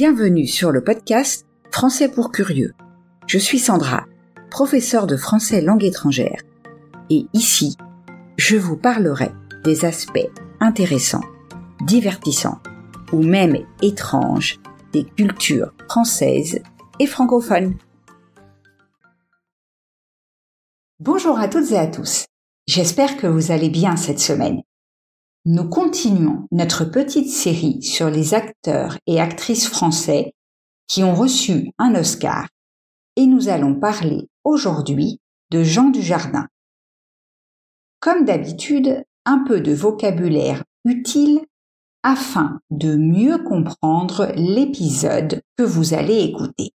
Bienvenue sur le podcast Français pour curieux. Je suis Sandra, professeure de français langue étrangère. Et ici, je vous parlerai des aspects intéressants, divertissants ou même étranges des cultures françaises et francophones. Bonjour à toutes et à tous. J'espère que vous allez bien cette semaine. Nous continuons notre petite série sur les acteurs et actrices français qui ont reçu un Oscar et nous allons parler aujourd'hui de Jean Dujardin. Comme d'habitude, un peu de vocabulaire utile afin de mieux comprendre l'épisode que vous allez écouter.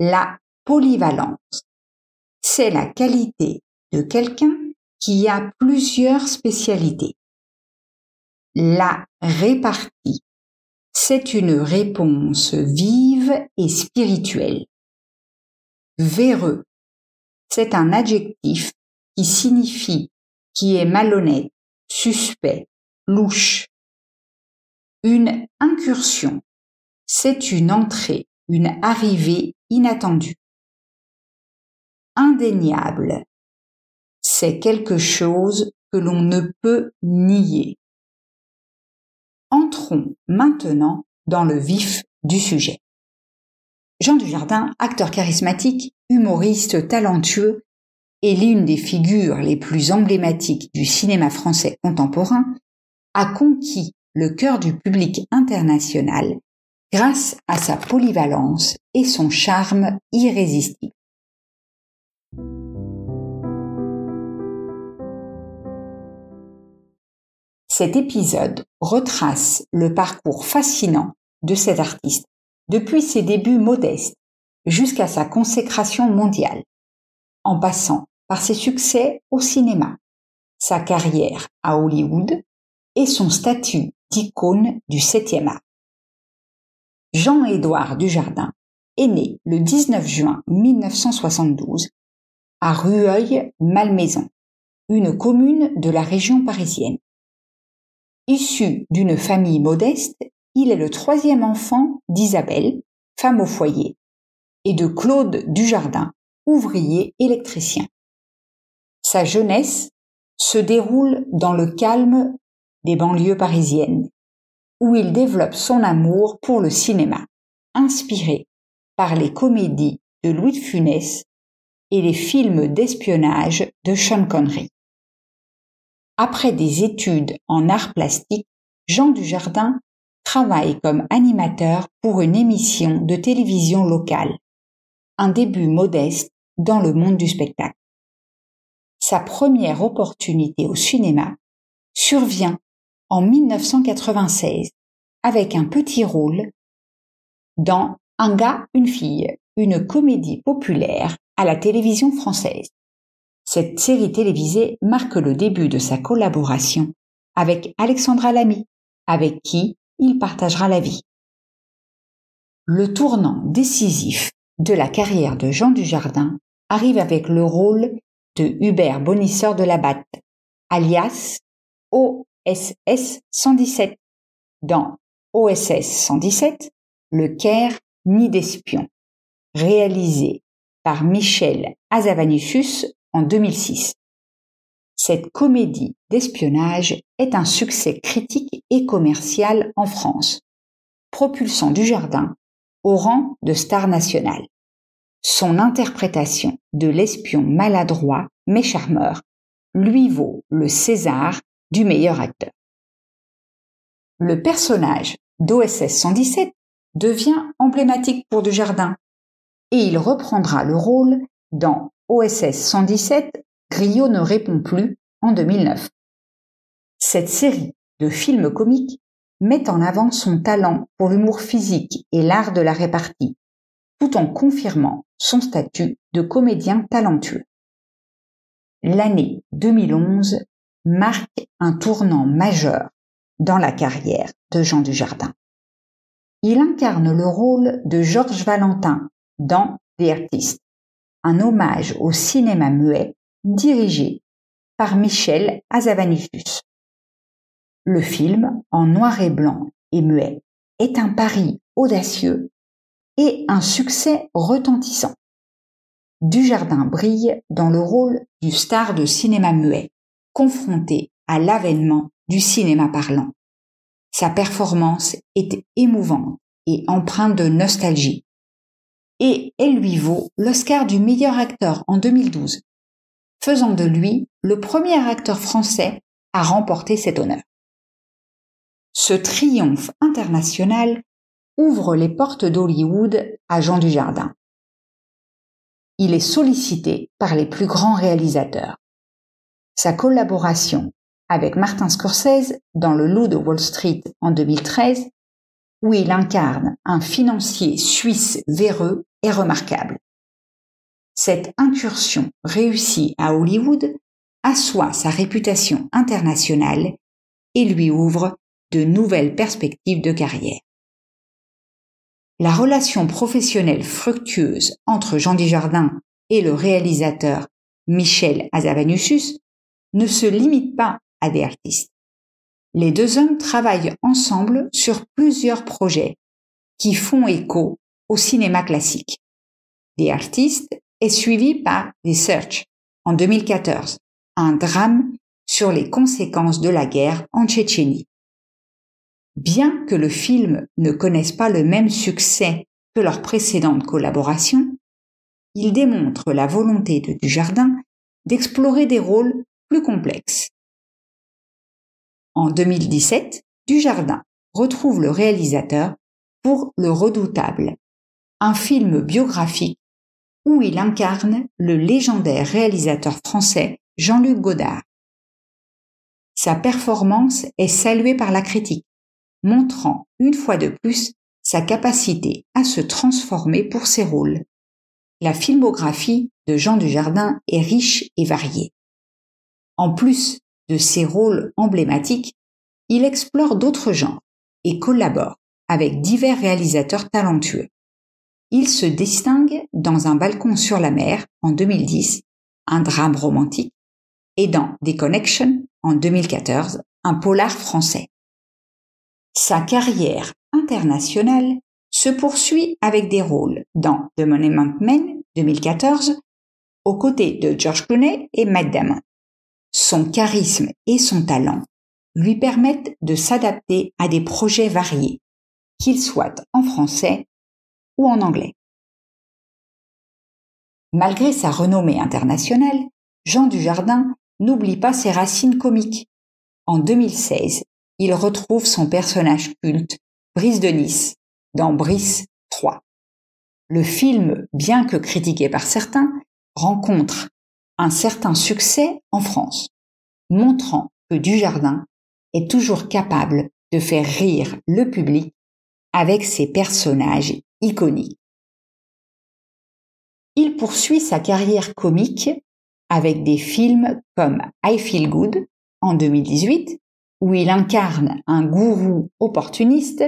La polyvalence, c'est la qualité de quelqu'un qui a plusieurs spécialités. La répartie. C'est une réponse vive et spirituelle. Véreux. C'est un adjectif qui signifie qui est malhonnête, suspect, louche. Une incursion. C'est une entrée, une arrivée inattendue. Indéniable. C'est quelque chose que l'on ne peut nier. Entrons maintenant dans le vif du sujet. Jean Dujardin, acteur charismatique, humoriste talentueux et l'une des figures les plus emblématiques du cinéma français contemporain, a conquis le cœur du public international grâce à sa polyvalence et son charme irrésistible. Cet épisode retrace le parcours fascinant de cet artiste depuis ses débuts modestes jusqu'à sa consécration mondiale, en passant par ses succès au cinéma, sa carrière à Hollywood et son statut d'icône du 7e art. Jean-Édouard Dujardin est né le 19 juin 1972 à Rueil-Malmaison, une commune de la région parisienne. Issu d'une famille modeste, il est le troisième enfant d'Isabelle, femme au foyer, et de Claude Dujardin, ouvrier électricien. Sa jeunesse se déroule dans le calme des banlieues parisiennes, où il développe son amour pour le cinéma, inspiré par les comédies de Louis de Funès et les films d'espionnage de Sean Connery. Après des études en arts plastiques, Jean Dujardin travaille comme animateur pour une émission de télévision locale. Un début modeste dans le monde du spectacle. Sa première opportunité au cinéma survient en 1996 avec un petit rôle dans Un gars, une fille, une comédie populaire à la télévision française. Cette série télévisée marque le début de sa collaboration avec Alexandra Lamy, avec qui il partagera la vie. Le tournant décisif de la carrière de Jean Dujardin arrive avec le rôle de Hubert Bonisseur de la Batte, alias OSS 117, dans OSS 117, Le Caire ni d'espion, réalisé par Michel Azavanissus en 2006. Cette comédie d'espionnage est un succès critique et commercial en France, propulsant Dujardin au rang de star nationale. Son interprétation de l'espion maladroit mais charmeur lui vaut le César du meilleur acteur. Le personnage d'OSS 117 devient emblématique pour Dujardin et il reprendra le rôle dans OSS 117, Griot ne répond plus en 2009. Cette série de films comiques met en avant son talent pour l'humour physique et l'art de la répartie, tout en confirmant son statut de comédien talentueux. L'année 2011 marque un tournant majeur dans la carrière de Jean Dujardin. Il incarne le rôle de Georges Valentin dans The Artist, un hommage au cinéma muet dirigé par Michel Azavanissus. Le film, en noir et blanc et muet, est un pari audacieux et un succès retentissant. Dujardin brille dans le rôle du star de cinéma muet, confronté à l'avènement du cinéma parlant. Sa performance est émouvante et empreinte de nostalgie. Et elle lui vaut l'Oscar du meilleur acteur en 2012, faisant de lui le premier acteur français à remporter cet honneur. Ce triomphe international ouvre les portes d'Hollywood à Jean Dujardin. Il est sollicité par les plus grands réalisateurs. Sa collaboration avec Martin Scorsese dans Le Loup de Wall Street en 2013, où il incarne un financier suisse véreux, est remarquable. Cette incursion réussie à Hollywood assoit sa réputation internationale et lui ouvre de nouvelles perspectives de carrière. La relation professionnelle fructueuse entre Jean Desjardins et le réalisateur Michel Azavanusus ne se limite pas à des artistes. Les deux hommes travaillent ensemble sur plusieurs projets qui font écho au cinéma classique. Des artistes est suivi par The Search en 2014, un drame sur les conséquences de la guerre en Tchétchénie. Bien que le film ne connaisse pas le même succès que leurs précédentes collaborations, il démontre la volonté de Dujardin d'explorer des rôles plus complexes. En 2017, Dujardin retrouve le réalisateur pour Le Redoutable, un film biographique où il incarne le légendaire réalisateur français Jean-Luc Godard. Sa performance est saluée par la critique, montrant une fois de plus sa capacité à se transformer pour ses rôles. La filmographie de Jean Dujardin est riche et variée. En plus de ses rôles emblématiques, il explore d'autres genres et collabore avec divers réalisateurs talentueux. Il se distingue dans Un balcon sur la mer en 2010, un drame romantique, et dans Des Connection en 2014, un polar français. Sa carrière internationale se poursuit avec des rôles dans The Monument Men 2014, aux côtés de George Clooney et Matt Damon. Son charisme et son talent lui permettent de s'adapter à des projets variés, qu'ils soient en français ou en anglais. Malgré sa renommée internationale, Jean Dujardin n'oublie pas ses racines comiques. En 2016, il retrouve son personnage culte, Brice de Nice, dans Brice 3. Le film, bien que critiqué par certains, rencontre un certain succès en France, montrant que Dujardin est toujours capable de faire rire le public avec ses personnages iconiques. Il poursuit sa carrière comique avec des films comme I Feel Good en 2018 où il incarne un gourou opportuniste,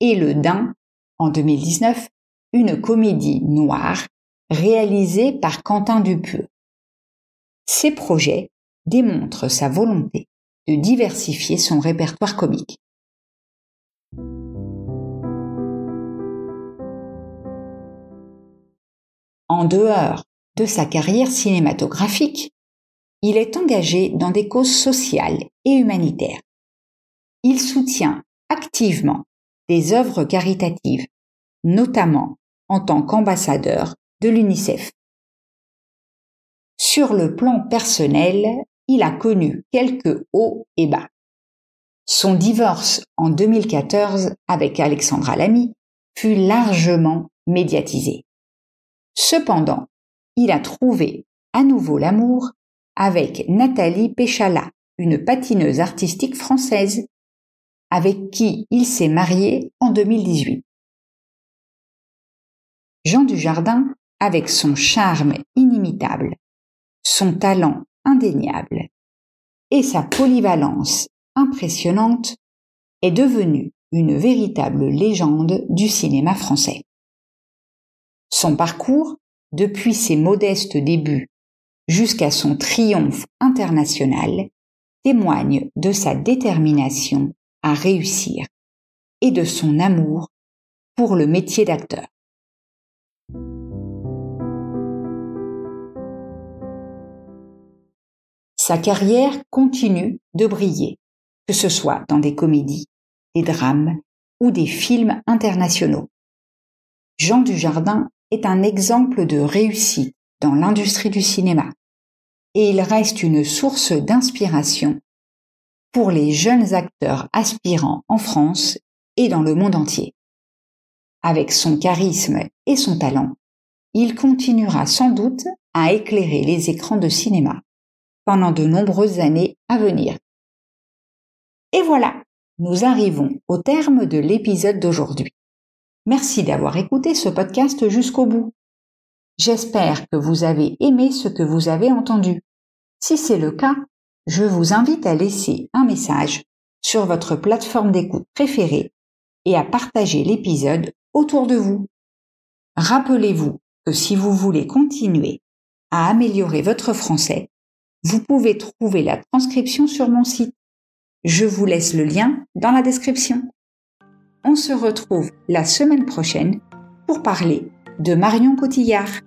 et Le Dain, en 2019, une comédie noire réalisée par Quentin Dupieux. Ces projets démontrent sa volonté de diversifier son répertoire comique. En dehors de sa carrière cinématographique, il est engagé dans des causes sociales et humanitaires il soutient activement des œuvres caritatives, notamment en tant qu'ambassadeur de l'UNICEF. Sur le plan personnel, il a connu quelques hauts et bas. Son divorce en 2014 avec Alexandra Lamy fut largement médiatisé. Cependant, il a trouvé à nouveau l'amour avec Nathalie Péchala, une patineuse artistique française avec qui il s'est marié en 2018. Jean Dujardin, avec son charme inimitable, son talent indéniable et sa polyvalence impressionnante, est devenu une véritable légende du cinéma français. Son parcours, depuis ses modestes débuts jusqu'à son triomphe international, témoigne de sa détermination à réussir et de son amour pour le métier d'acteur. Sa carrière continue de briller, que ce soit dans des comédies, des drames ou des films internationaux. Jean Dujardin est un exemple de réussite dans l'industrie du cinéma et il reste une source d'inspiration pour les jeunes acteurs aspirants en France et dans le monde entier. Avec son charisme et son talent, il continuera sans doute à éclairer les écrans de cinéma pendant de nombreuses années à venir. Et voilà, nous arrivons au terme de l'épisode d'aujourd'hui. Merci d'avoir écouté ce podcast jusqu'au bout. J'espère que vous avez aimé ce que vous avez entendu. Si c'est le cas, je vous invite à laisser un message sur votre plateforme d'écoute préférée et à partager l'épisode autour de vous. Rappelez-vous que si vous voulez continuer à améliorer votre français, vous pouvez trouver la transcription sur mon site. Je vous laisse le lien dans la description. On se retrouve la semaine prochaine pour parler de Marion Cotillard.